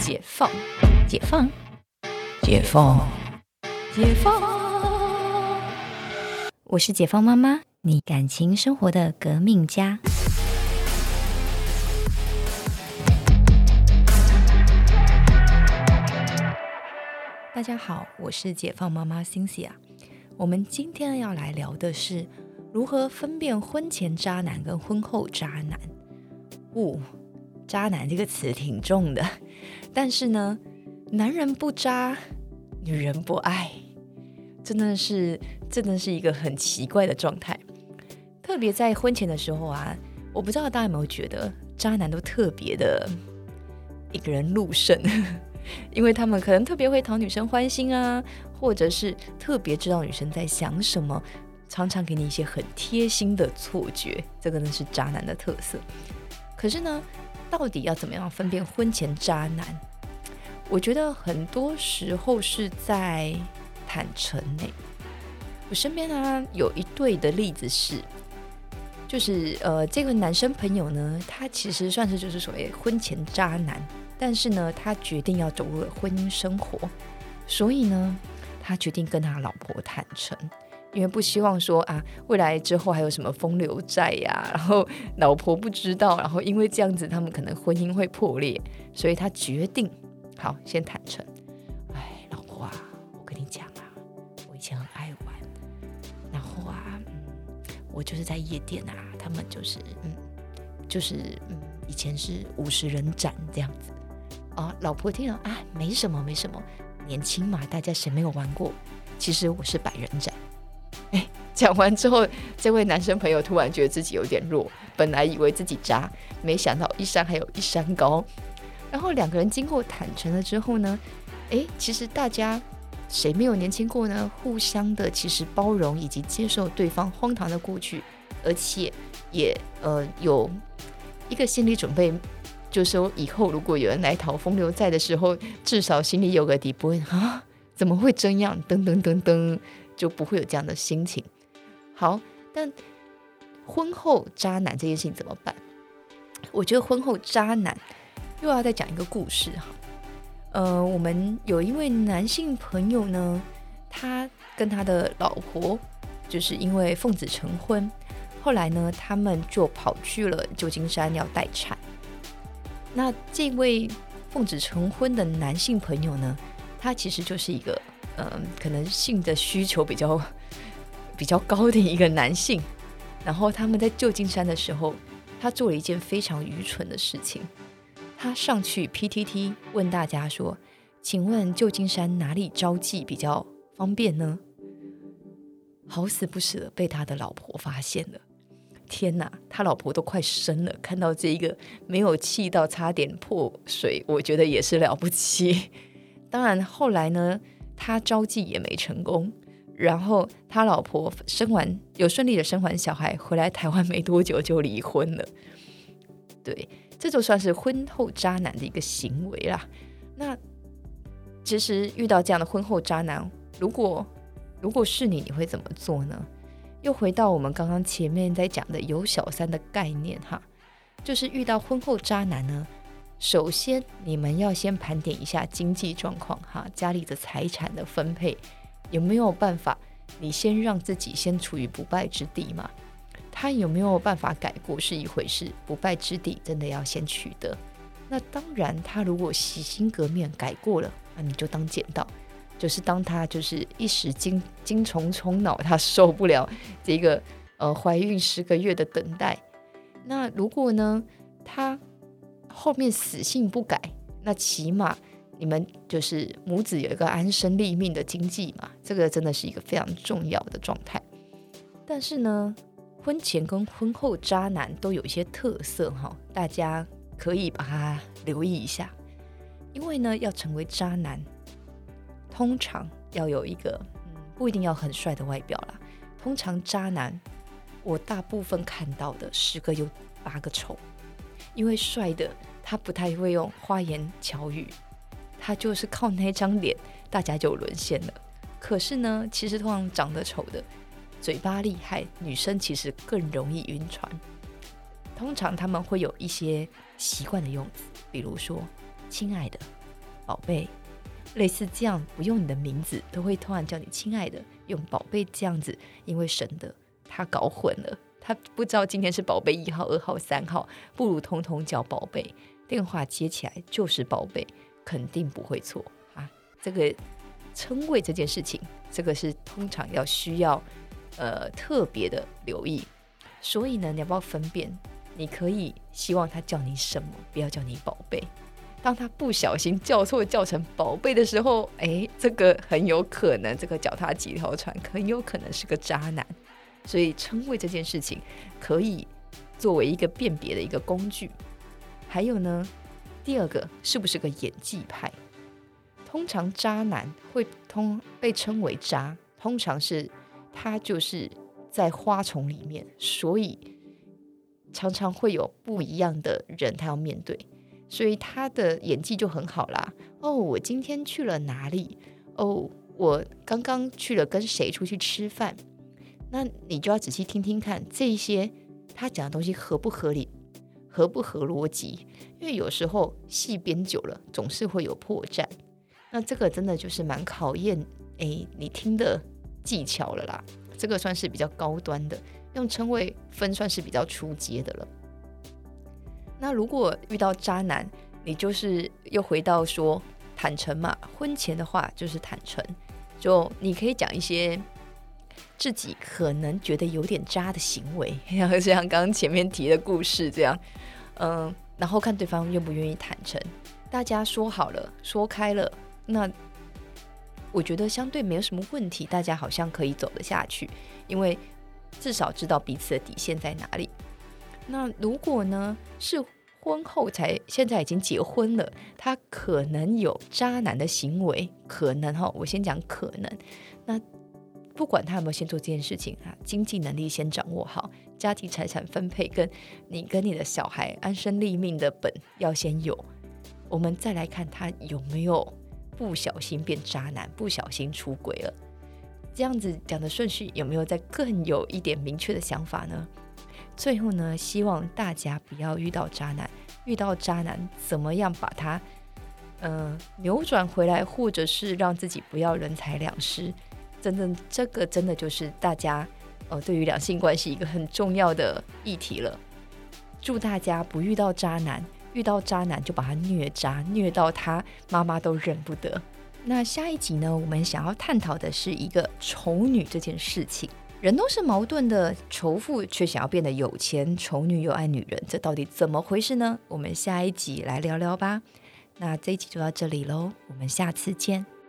解放，解放，解放，解放。我是解放妈妈，你感情生活的革命家。大家好，我是解放妈妈 Cynthia。我们今天要来聊的是如何分辨婚前渣男跟婚后渣男。哦，渣男这个词挺重的，但是呢，男人不渣，女人不爱，真的是真的是一个很奇怪的状态。特别在婚前的时候啊，我不知道大家有没有觉得，渣男都特别的一个人入胜。因为他们可能特别会讨女生欢心啊，或者是特别知道女生在想什么，常常给你一些很贴心的错觉，这个呢是渣男的特色。可是呢，到底要怎么样分辨婚前渣男？我觉得很多时候是在坦诚内。我身边呢有一对的例子是，就是呃这个男生朋友呢，他其实算是就是所谓婚前渣男。但是呢，他决定要走入婚姻生活，所以呢，他决定跟他老婆坦诚，因为不希望说啊，未来之后还有什么风流债呀，然后 老婆不知道，然后因为这样子，他们可能婚姻会破裂，所以他决定好先坦诚。哎，老婆啊，我跟你讲啊，我以前很爱玩，然后啊，我就是在夜店啊，他们就是嗯，就是嗯，以前是五十人斩这样子。啊，老婆听了啊，没什么，没什么，年轻嘛，大家谁没有玩过？其实我是百人斩。讲完之后，这位男生朋友突然觉得自己有点弱，本来以为自己渣，没想到一山还有一山高。然后两个人经过坦诚了之后呢，哎，其实大家谁没有年轻过呢？互相的其实包容以及接受对方荒唐的过去，而且也呃有一个心理准备。就说以后如果有人来讨风流债的时候，至少心里有个底，不会啊，怎么会这样？噔噔噔噔，就不会有这样的心情。好，但婚后渣男这件事情怎么办？我觉得婚后渣男又要再讲一个故事哈。呃，我们有一位男性朋友呢，他跟他的老婆就是因为奉子成婚，后来呢，他们就跑去了旧金山要待产。那这位奉子成婚的男性朋友呢？他其实就是一个，嗯，可能性的需求比较比较高的一个男性。然后他们在旧金山的时候，他做了一件非常愚蠢的事情。他上去 PTT 问大家说：“请问旧金山哪里招妓比较方便呢？”好死不死的被他的老婆发现了。天哪，他老婆都快生了，看到这一个没有气到差点破水，我觉得也是了不起。当然后来呢，他招妓也没成功，然后他老婆生完有顺利的生完小孩回来台湾没多久就离婚了。对，这就算是婚后渣男的一个行为啦。那其实遇到这样的婚后渣男，如果如果是你，你会怎么做呢？又回到我们刚刚前面在讲的有小三的概念哈，就是遇到婚后渣男呢，首先你们要先盘点一下经济状况哈，家里的财产的分配有没有办法，你先让自己先处于不败之地嘛？他有没有办法改过是一回事，不败之地真的要先取得。那当然，他如果洗心革面改过了，那你就当捡到。就是当他就是一时精精虫冲脑，他受不了这个呃怀孕十个月的等待。那如果呢，他后面死性不改，那起码你们就是母子有一个安身立命的经济嘛，这个真的是一个非常重要的状态。但是呢，婚前跟婚后渣男都有一些特色哈，大家可以把它留意一下，因为呢，要成为渣男。通常要有一个，嗯，不一定要很帅的外表啦。通常渣男，我大部分看到的十个有八个丑，因为帅的他不太会用花言巧语，他就是靠那张脸，大家就沦陷了。可是呢，其实通常长得丑的，嘴巴厉害，女生其实更容易晕船。通常他们会有一些习惯的用词，比如说“亲爱的”“宝贝，类似这样不用你的名字都会突然叫你亲爱的，用宝贝这样子，因为省的他搞混了，他不知道今天是宝贝一号、二号、三号，不如通通叫宝贝，电话接起来就是宝贝，肯定不会错啊。这个称谓这件事情，这个是通常要需要呃特别的留意，所以呢，你要不要分辨？你可以希望他叫你什么，不要叫你宝贝。当他不小心叫错叫成宝贝的时候，哎，这个很有可能，这个脚踏几条船，很有可能是个渣男。所以称谓这件事情可以作为一个辨别的一个工具。还有呢，第二个是不是个演技派？通常渣男会通被称为渣，通常是他就是在花丛里面，所以。常常会有不一样的人，他要面对，所以他的演技就很好啦。哦，我今天去了哪里？哦，我刚刚去了跟谁出去吃饭？那你就要仔细听听看，这些他讲的东西合不合理，合不合逻辑？因为有时候戏编久了，总是会有破绽。那这个真的就是蛮考验诶你听的技巧了啦。这个算是比较高端的。用称谓分算是比较出阶的了。那如果遇到渣男，你就是又回到说坦诚嘛，婚前的话就是坦诚，就你可以讲一些自己可能觉得有点渣的行为，像像刚刚前面提的故事这样，嗯，然后看对方愿不愿意坦诚。大家说好了，说开了，那我觉得相对没有什么问题，大家好像可以走得下去，因为。至少知道彼此的底线在哪里。那如果呢是婚后才现在已经结婚了，他可能有渣男的行为，可能哈，我先讲可能。那不管他有没有先做这件事情啊，经济能力先掌握好，家庭财产分配跟你跟你的小孩安身立命的本要先有，我们再来看他有没有不小心变渣男，不小心出轨了。这样子讲的顺序有没有再更有一点明确的想法呢？最后呢，希望大家不要遇到渣男，遇到渣男怎么样把他嗯扭转回来，或者是让自己不要人财两失。真正这个真的就是大家呃对于两性关系一个很重要的议题了。祝大家不遇到渣男，遇到渣男就把他虐渣，虐到他妈妈都认不得。那下一集呢？我们想要探讨的是一个丑女这件事情。人都是矛盾的，仇富却想要变得有钱，丑女又爱女人，这到底怎么回事呢？我们下一集来聊聊吧。那这一集就到这里喽，我们下次见。